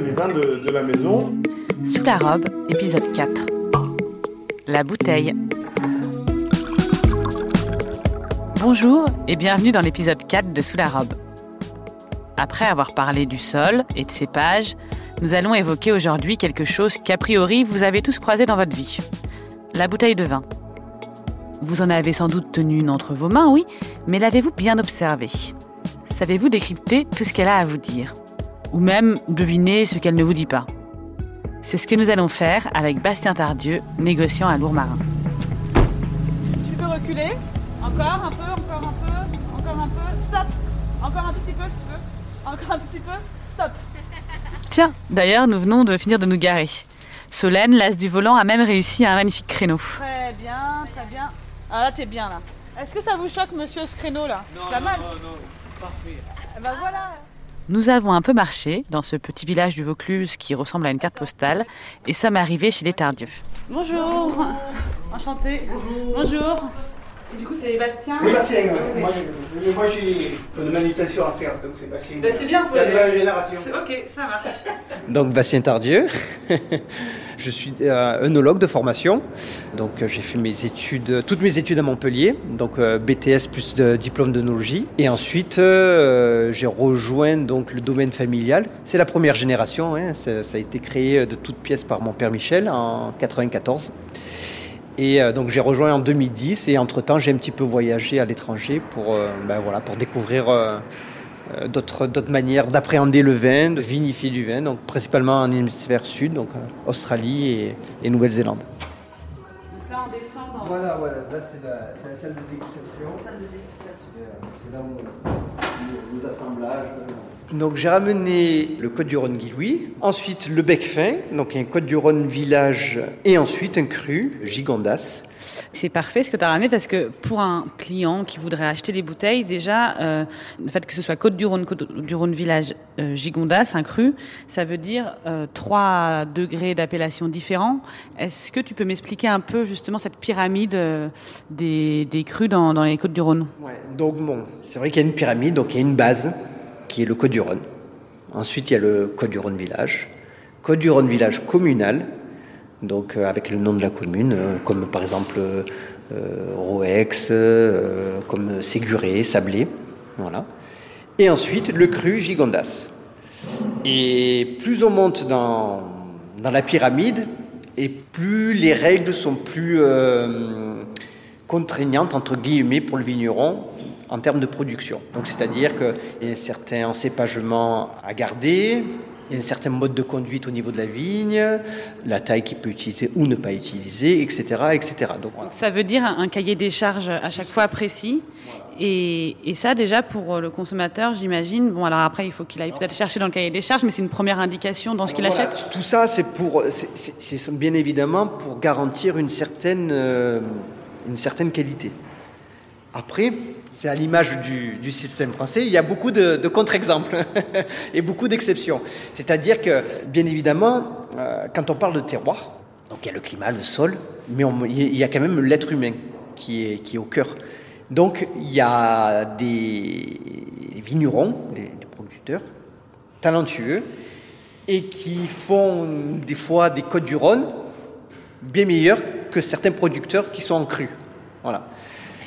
les vins de, de la maison. Sous la robe, épisode 4. La bouteille. Bonjour et bienvenue dans l'épisode 4 de Sous la robe. Après avoir parlé du sol et de ses pages, nous allons évoquer aujourd'hui quelque chose qu'a priori vous avez tous croisé dans votre vie. La bouteille de vin. Vous en avez sans doute tenu une entre vos mains, oui, mais l'avez-vous bien observée? Savez-vous décrypter tout ce qu'elle a à vous dire? Ou même deviner ce qu'elle ne vous dit pas C'est ce que nous allons faire avec Bastien Tardieu, négociant à Lourmarin. Tu peux reculer Encore un peu, encore un peu, encore un peu. Stop Encore un tout petit peu si tu veux. Encore un tout petit peu. Stop Tiens, d'ailleurs, nous venons de finir de nous garer. Solène, l'as du volant, a même réussi à un magnifique créneau. Très bien, très bien. Ah là, t'es bien là. Est-ce que ça vous choque, monsieur, ce créneau là Non, Pas mal. non, non, parfait. Eh ben voilà. Nous avons un peu marché dans ce petit village du Vaucluse qui ressemble à une carte postale et sommes arrivés chez les Tardieu. Bonjour. Enchanté. Bonjour. Et du coup, c'est Bastien. Sébastien, ouais. moi, j'ai- moi j'ai une manutention à faire, donc Sébastien. Ben, c'est bien, C'est la nouvelle génération. C'est- Ok, ça marche. Donc Bastien Tardieu, je suis euh, œnologue de formation. Donc euh, j'ai fait mes études, toutes mes études à Montpellier, donc euh, BTS plus de diplôme d'œnologie. Et ensuite euh, j'ai rejoint donc le domaine familial. C'est la première génération, hein, ça, ça a été créé de toutes pièces par mon père Michel en 94. Et euh, donc j'ai rejoint en 2010 et entre-temps j'ai un petit peu voyagé à l'étranger pour, euh, ben voilà, pour découvrir euh, d'autres d'autres manières d'appréhender le vin, de vinifier du vin, donc principalement en hémisphère sud, donc euh, Australie et, et Nouvelle-Zélande. Donc là, on descend dans Voilà, voilà, là c'est la, salle de dégustation. la salle de dégustation. C'est là où nos assemblages. Donc j'ai ramené le Côte du Rhône Guy-Louis, ensuite le bec fin, donc un Côte du Rhône village, et ensuite un cru, Gigondas. C'est parfait ce que tu as ramené parce que pour un client qui voudrait acheter des bouteilles, déjà, euh, le fait que ce soit Côte du Rhône, Côte du Rhône Village, euh, Gigondas, un cru, ça veut dire euh, trois degrés d'appellation différents. Est-ce que tu peux m'expliquer un peu justement cette pyramide des, des crus dans, dans les Côtes du Rhône? Ouais, donc bon, c'est vrai qu'il y a une pyramide, donc il y a une base qui est le Côte du Rhône. Ensuite, il y a le Côte du Rhône village, Côte du Rhône village communal, donc euh, avec le nom de la commune, euh, comme par exemple euh, Roex, comme Séguré, Sablé, voilà. Et ensuite le cru Gigondas. Et plus on monte dans, la pyramide, et plus les règles sont plus contraignantes, entre guillemets, pour le vigneron en termes de production. Donc c'est-à-dire qu'il y a un certain encépagement à garder, il y a un certain mode de conduite au niveau de la vigne, la taille qu'il peut utiliser ou ne pas utiliser, etc. etc. Donc, voilà. Ça veut dire un, cahier des charges à chaque fois précis. Et, et ça, déjà, pour le consommateur, j'imagine, bon, alors après, il faut qu'il aille peut-être chercher dans le cahier des charges, mais c'est une première indication dans ce qu'il Voilà, achète. Tout ça, c'est pour, c'est bien évidemment pour garantir une certaine, euh, une certaine qualité. Après, c'est à l'image du, système français, il y a beaucoup de, contre-exemples et beaucoup d'exceptions. C'est-à-dire que, bien évidemment, euh, quand on parle de terroir, donc il y a le climat, le sol, mais il y a quand même l'être humain qui est, au cœur. Donc il y a des vignerons, des, des producteurs talentueux et qui font des fois des côtes du Rhône bien meilleurs que certains producteurs qui sont en cru. Voilà.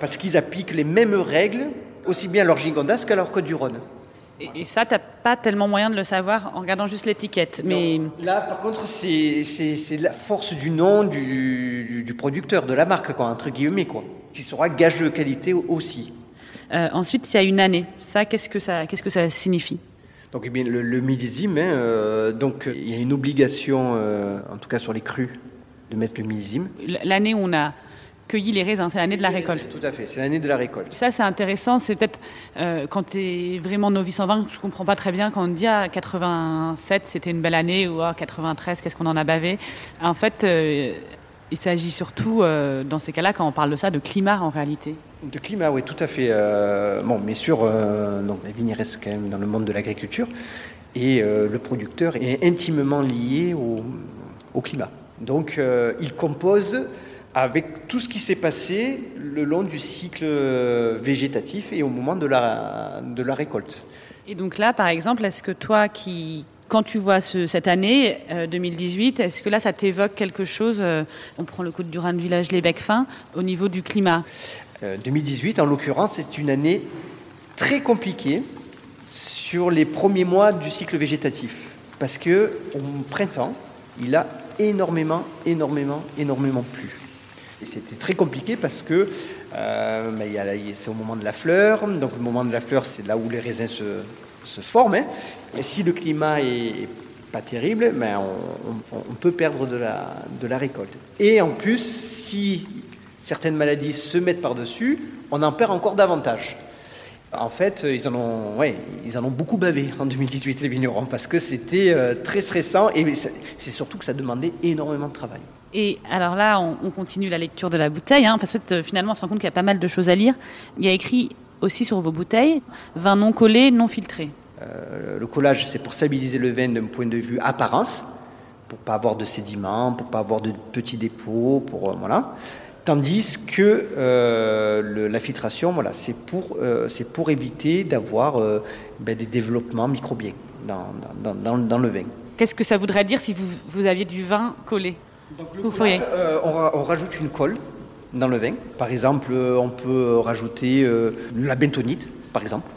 Parce qu'ils appliquent les mêmes règles aussi bien à leur gigondas qu'à leur côte du Rhône. Et, et ça, t'as pas tellement moyen de le savoir en regardant juste l'étiquette. Mais Là, par contre, c'est la force du nom du, du- du producteur, de la marque, quoi, entre guillemets, quoi, qui sera gage de qualité aussi. euh, ensuite, il y a une année. Ça, qu'est-ce que ça, qu'est-ce que ça signifie? Donc, eh bien, le, le millésime, hein, euh, donc il y a une obligation, euh, en tout cas sur les crus, de mettre le millésime. L'année où on a cueilli les raisins, c'est l'année de la récolte. Tout à fait, c'est l'année de la récolte. Ça, c'est intéressant. C'est peut-être euh, quand tu es vraiment novice en vin, je comprends pas très bien quand on dit ah, 87, c'était une belle année ou ah, 93, qu'est-ce qu'on en a bavé? En fait, euh, il s'agit surtout, euh, dans ces cas-là, quand on parle de ça, de climat en réalité. De climat, oui, tout à fait. Bon, bien sûr, donc la vigne reste quand même dans le monde de l'agriculture et le producteur est intimement lié au, au climat. Donc, il compose avec tout ce qui s'est passé le long du cycle végétatif et au moment de la, de la récolte. Et donc là, par exemple, est-ce que toi qui quand tu vois cette année 2018, est-ce que là, ça t'évoque quelque chose On prend le coup du Rhin Village, les becs fins, au niveau du climat? 2018, en l'occurrence, c'est une année très compliquée sur les premiers mois du cycle végétatif. Parce que au printemps, il a énormément, énormément, énormément plu. C'était très compliqué parce que euh, c'est au moment de la fleur. Donc, le moment de la fleur, c'est là où les raisins se, forment. Hein. Et si le climat est pas terrible, ben on, peut perdre de la, récolte. Et en plus, si certaines maladies se mettent par-dessus, on en perd encore davantage. En fait, ils en ont, ouais, ils en ont beaucoup bavé en 2018 les vignerons parce que c'était euh, très stressant et c'est surtout que ça demandait énormément de travail. Et alors là, on, continue la lecture de la bouteille hein, parce que euh, finalement, on se rend compte qu'il y a pas mal de choses à lire. Il y a écrit aussi sur vos bouteilles vin non collé, non filtré. Euh, le collage, c'est pour stabiliser le vin d'un point de vue apparence, pour pas avoir de sédiments, pour pas avoir de petits dépôts, pour voilà. Tandis que euh, la filtration, voilà, c'est pour, euh, pour éviter d'avoir euh, ben, des développements microbiens dans, dans, dans, le vin. Qu'est-ce que ça voudrait dire si vous, vous aviez du vin collé? On, on, rajoute une colle dans le vin. Par exemple, on peut rajouter la bentonite, par exemple,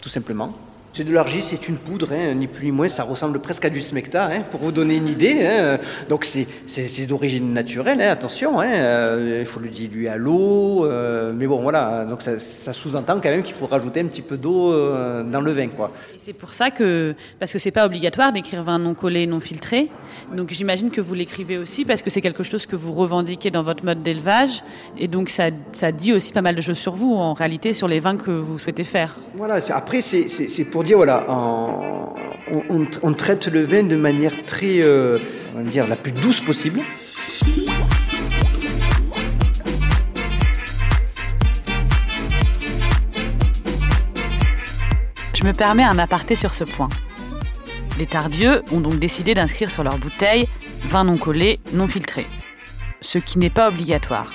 tout simplement. C'est de l'argile, c'est une poudre, hein, ni plus ni moins, ça ressemble presque à du smecta, hein, pour vous donner une idée. Hein. Donc c'est d'origine naturelle, attention, euh, il faut le diluer à l'eau, euh, mais bon voilà, donc ça, sous-entend quand même qu'il faut rajouter un petit peu d'eau euh, dans le vin. Quoi. c'est pour ça que, parce que c'est pas obligatoire d'écrire vin non collé, non filtré, donc j'imagine que vous l'écrivez aussi parce que c'est quelque chose que vous revendiquez dans votre mode d'élevage, et donc ça, ça dit aussi pas mal de choses sur vous, en réalité, sur les vins que vous souhaitez faire. Voilà, après c'est pour on, traite le vin de manière très, euh, la plus douce possible. Je me permets un aparté sur ce point. Les Tardieux ont donc décidé d'inscrire sur leur bouteille vin non collé, non filtré, ce qui n'est pas obligatoire.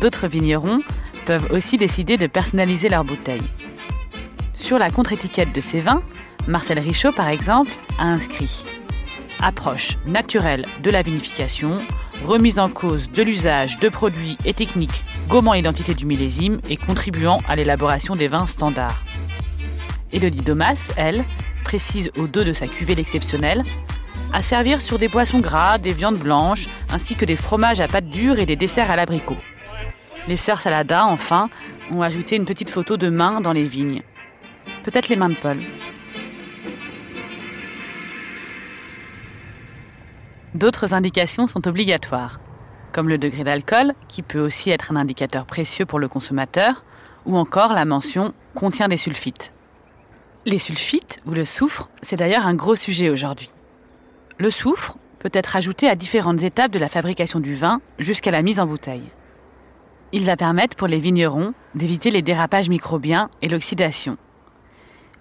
D'autres vignerons peuvent aussi décider de personnaliser leur bouteille. Sur la contre-étiquette de ces vins, Marcel Richaud, par exemple, a inscrit Approche naturelle de la vinification, remise en cause de l'usage de produits et techniques gommant l'identité du millésime et contribuant à l'élaboration des vins standards. Elodie Domas, elle, précise au dos de sa cuvée exceptionnelle à servir sur des poissons gras, des viandes blanches, ainsi que des fromages à pâte dure et des desserts à l'abricot. Les sœurs Salada, enfin, ont ajouté une petite photo de main dans les vignes. Peut-être les mains de Paul. D'autres indications sont obligatoires, comme le degré d'alcool, qui peut aussi être un indicateur précieux pour le consommateur, ou encore la mention contient des sulfites. Les sulfites, ou le soufre, c'est d'ailleurs un gros sujet aujourd'hui. Le soufre peut être ajouté à différentes étapes de la fabrication du vin jusqu'à la mise en bouteille. Il va permettre pour les vignerons d'éviter les dérapages microbiens et l'oxydation.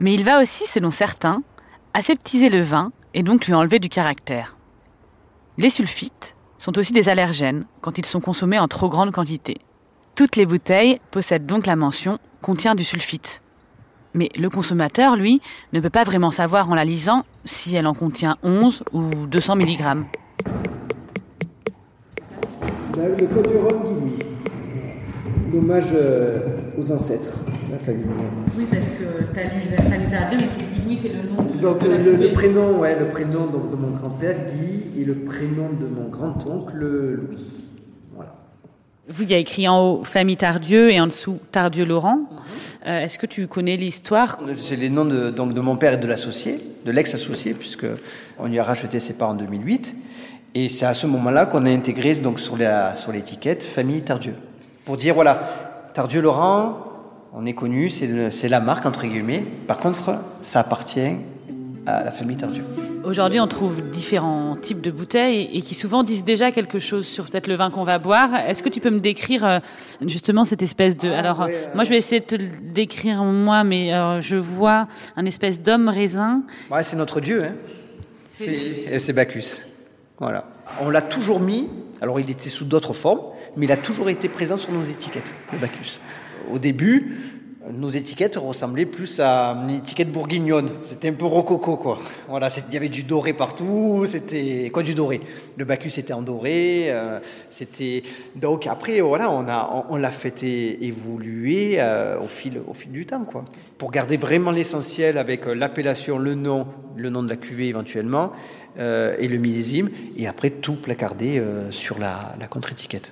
Mais il va aussi, selon certains, aseptiser le vin et donc lui enlever du caractère. Les sulfites sont aussi des allergènes quand ils sont consommés en trop grande quantité. Toutes les bouteilles possèdent donc la mention contient du sulfite. Mais le consommateur, lui, ne peut pas vraiment savoir en la lisant si elle en contient 11 ou 200 mg. Le code Dommage euh, aux ancêtres. Oui, parce que tu as lu la famille mais c'est Guy c'est le nom. Donc le, prénom, ouais, le prénom donc, de mon grand-père, Guy, et le prénom de mon grand-oncle, Louis. Voilà. Vous, il y a écrit en haut famille Tardieu et en dessous Tardieu-Laurent. Mhm. Euh, est-ce que tu connais l'histoire? C'est les noms de, donc, de mon père et de l'associé, de l'ex-associé, puisque on lui a racheté ses parts en 2008. Et c'est à ce moment-là qu'on a intégré donc sur l'étiquette famille Tardieu. Pour dire, voilà, Tardieu-Laurent, on est connu, c'est la marque, entre guillemets. Par contre, ça appartient à la famille Tardieu. Aujourd'hui, on trouve différents types de bouteilles et qui souvent disent déjà quelque chose sur peut-être le vin qu'on va boire. Est-ce que tu peux me décrire euh, justement cette espèce de... Ah, alors, moi, je vais essayer de te le décrire moi, mais je vois un espèce d'homme raisin. Ouais, c'est notre dieu, hein. C'est Bacchus. Voilà. On l'a toujours mis, alors il était sous d'autres formes, mais il a toujours été présent sur nos étiquettes, le Bacchus. Au début, nos étiquettes ressemblaient plus à une étiquette bourguignonne. C'était un peu rococo, quoi. Voilà, il y avait du doré partout. C'était quoi du doré? Le Bacchus était en doré. Euh, c'était donc après, voilà, on a, on, l'a fait évoluer euh, au fil, au fil du temps, quoi, pour garder vraiment l'essentiel avec euh, l'appellation, le nom, le nom de la cuvée éventuellement et le millésime, et après tout placarder sur la, la contre-étiquette.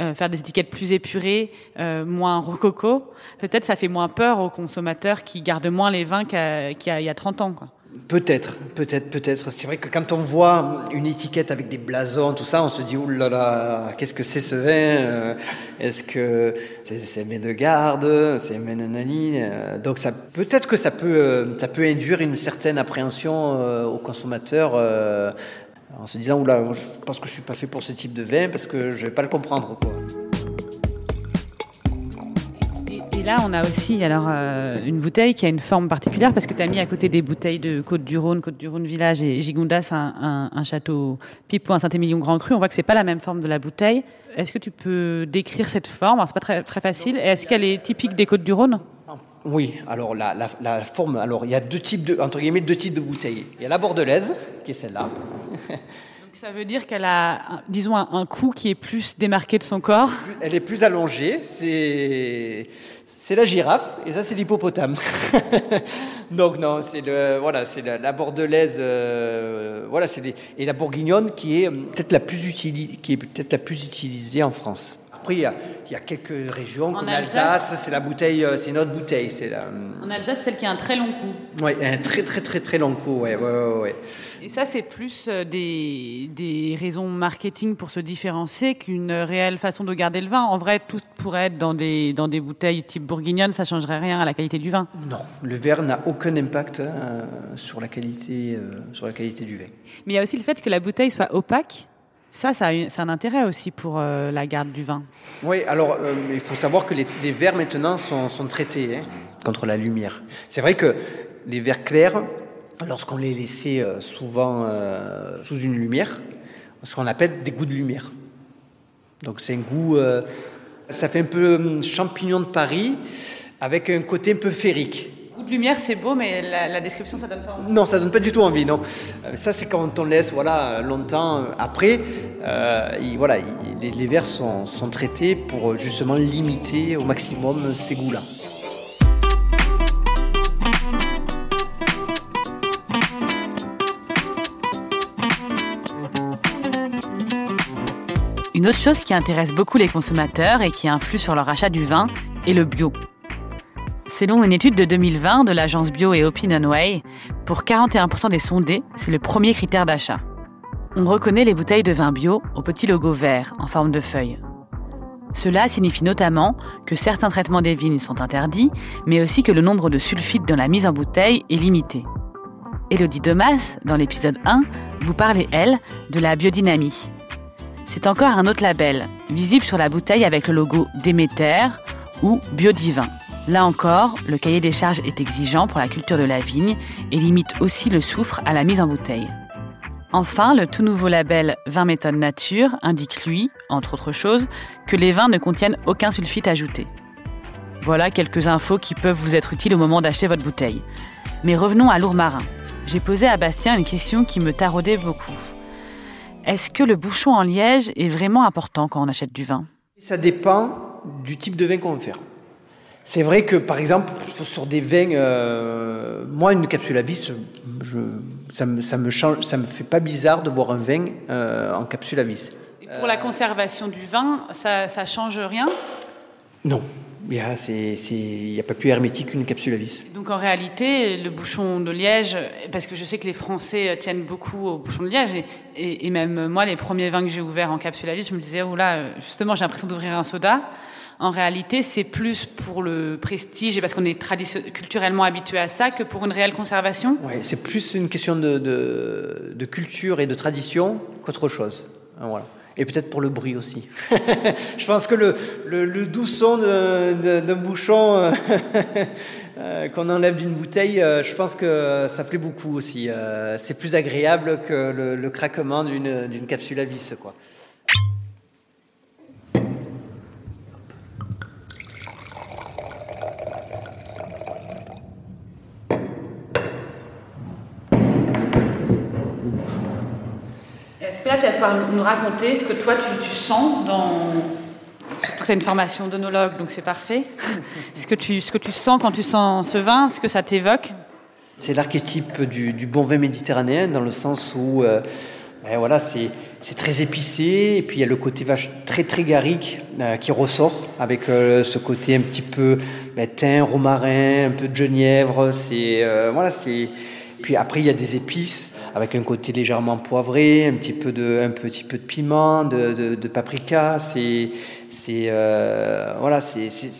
Euh, faire des étiquettes plus épurées, euh, moins rococo, peut-être ça fait moins peur aux consommateurs qui gardent moins les vins qu'il y, a, y a 30 ans. Peut-être, peut-être, peut-être. C'est vrai que quand on voit une étiquette avec des blasons, tout ça, on se dit oulala, là là, qu'est-ce que c'est ce vin euh, Est-ce que c'est de garde C'est nanani Donc peut-être que ça peut, ça peut induire une certaine appréhension aux consommateurs en se disant oula, je pense que je suis pas fait pour ce type de vin parce que je vais pas le comprendre. Et, là, on a aussi alors euh, une bouteille qui a une forme particulière parce que tu as mis à côté des bouteilles de Côte-du-Rhône, Côte-du-Rhône Village et Gigondas un, château Pipo, un Saint-Émilion Grand Cru. On voit que c'est pas la même forme de la bouteille. Est-ce que tu peux décrire cette forme? C'est pas très, très facile. Est-ce qu'elle est typique des Côtes-du-Rhône oui, alors la, la, forme, alors il y a deux types de, entre guillemets, deux types de bouteilles. Il y a la bordelaise, qui est celle-là. Donc ça veut dire qu'elle a, disons, un, cou qui est plus démarqué de son corps. Elle est plus allongée. C'est c'est la girafe et ça c'est l'hippopotame. Donc non, c'est le voilà, c'est la, bordelaise, euh, voilà, c'est et la bourguignonne qui est euh, peut-être la plus utilisée, qui est peut-être la plus utilisée en France. Après, il y, a, quelques régions, comme l'Alsace, c'est la bouteille, euh, c'est notre bouteille. C'est la... En Alsace, celle qui a un très long cou. Oui, un très très très très long cou, ouais, ouais, ouais. Et ça, c'est plus euh, des, des raisons marketing pour se différencier qu'une réelle façon de garder le vin. En vrai, tout pourrait être dans des, dans des bouteilles type bourguignonne, ça changerait rien à la qualité du vin. Non, le verre n'a aucun impact euh, sur, la qualité, sur la qualité du vin. Mais il y a aussi le fait que la bouteille soit opaque ça, ça a un intérêt aussi pour euh, la garde du vin. Oui, alors euh, il faut savoir que les, verres maintenant sont, traités hein, contre la lumière. C'est vrai que les verres clairs, lorsqu'on les laissait euh, souvent sous une lumière, ce qu'on appelle des goûts de lumière. Donc c'est un goût, ça fait un peu hum, champignon de Paris avec un côté un peu férique de lumière, c'est beau, mais la, description, ça donne pas envie. Non, ça donne pas du tout envie, non. Euh, ça, c'est quand on laisse, voilà, longtemps euh, après. Euh, voilà, les, verres sont, sont, traités pour justement limiter au maximum ces goûts-là. Une autre chose qui intéresse beaucoup les consommateurs et qui influe sur leur achat du vin est le bio. Selon une étude de 2020 de l'agence bio et Opinionway, pour 41% des sondés, c'est le premier critère d'achat. On reconnaît les bouteilles de vin bio au petit logo vert en forme de feuille. Cela signifie notamment que certains traitements des vignes sont interdits, mais aussi que le nombre de sulfites dans la mise en bouteille est limité. Elodie Domas, dans l'épisode 1, vous parlez, elle, de la biodynamie. C'est encore un autre label, visible sur la bouteille avec le logo Déméter ou Biodivin. Là encore, le cahier des charges est exigeant pour la culture de la vigne et limite aussi le soufre à la mise en bouteille. Enfin, le tout nouveau label Vin méthode nature indique lui, entre autres choses, que les vins ne contiennent aucun sulfite ajouté. Voilà quelques infos qui peuvent vous être utiles au moment d'acheter votre bouteille. Mais revenons à l'ourmarin. J'ai posé à Bastien une question qui me taraudait beaucoup. Est-ce que le bouchon en liège est vraiment important quand on achète du vin? Ça dépend du type de vin qu'on veut faire. C'est vrai que, par exemple, sur des vins, euh, moi, une capsule à vis, je, ça me, ça me change, ça me fait pas bizarre de voir un vin euh, en capsule à vis. pour la conservation du vin, ça, ça change rien? Non. Il n'y a, a, pas plus hermétique qu'une capsule à vis. Donc en réalité, le bouchon de liège, parce que je sais que les Français tiennent beaucoup au bouchon de liège, et, et, même moi, les premiers vins que j'ai ouverts en capsule à vis, je me disais, oh là, justement, j'ai l'impression d'ouvrir un soda. En réalité, c'est plus pour le prestige et parce qu'on est culturellement habitué à ça que pour une réelle conservation? Oui, c'est plus une question de, culture et de tradition qu'autre chose. Hein, voilà. Et peut-être pour le bruit aussi. je pense que le, le, doux son d'un bouchon euh, euh, qu'on enlève d'une bouteille, euh, je pense que ça plaît beaucoup aussi. c'est plus agréable que le, le craquement d'une capsule à vis. Quoi. Là, tu vas pouvoir nous raconter ce que toi, tu, tu sens dans... Surtout que c'est une formation d'onologue, donc c'est parfait. ce, que tu, ce que tu sens quand tu sens ce vin, ce que ça t'évoque C'est l'archétype du, du, bon vin méditerranéen, dans le sens où euh, ben voilà, c'est très épicé, et puis il y a le côté vache très très garrigue euh, qui ressort, avec euh, ce côté un petit peu ben, thym, romarin, un peu de genièvre. C'est voilà, c'est puis après il y a des épices avec un côté légèrement poivré, un petit peu de, un petit peu de piment, de, de, paprika. C'est, euh, voilà,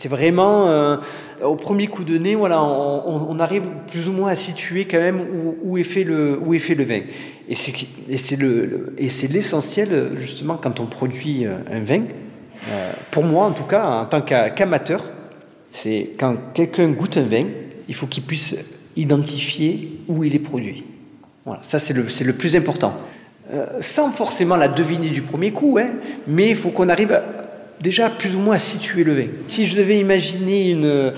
vraiment euh, au premier coup de nez, voilà, on, arrive plus ou moins à situer quand même où, est fait le, où est fait le vin. Et c'est, et le, l'essentiel justement quand on produit euh, un vin. Pour moi, en tout cas, en tant qu'amateur, c'est quand quelqu'un goûte un vin, il faut qu'il puisse identifier où il est produit. Voilà, ça c'est le, le, plus important. Euh, sans forcément la deviner du premier coup, hein, mais il faut qu'on arrive à, déjà plus ou moins à situer le vin. Si je devais imaginer une,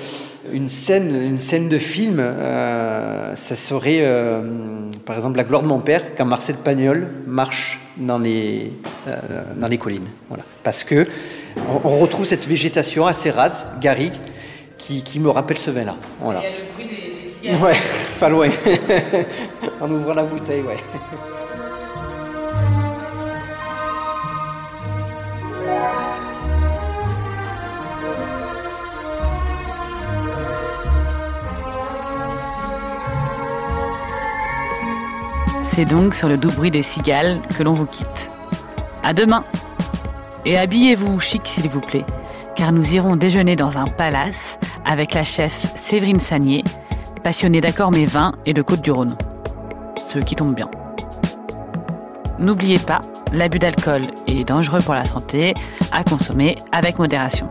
une, scène, une scène de film, euh, ça serait euh, par exemple La gloire de mon père, quand Marcel Pagnol marche dans les, dans les collines. Voilà. Parce que on, on, retrouve cette végétation assez rase, garrigue, qui, qui me rappelle ce vin-là. Voilà. Il y a le bruit des, des cigares. Ouais, en ouvrant la bouteille, ouais. C'est donc sur le doux bruit des cigales que l'on vous quitte. À demain Et habillez-vous chic s'il vous plaît, car nous irons déjeuner dans un palace avec la chef Séverine Sagnier, passionnée d'accords mes vins et de Côte-du-Rhône. Ce qui tombe bien. N'oubliez pas, l'abus d'alcool est dangereux pour la santé, à consommer avec modération.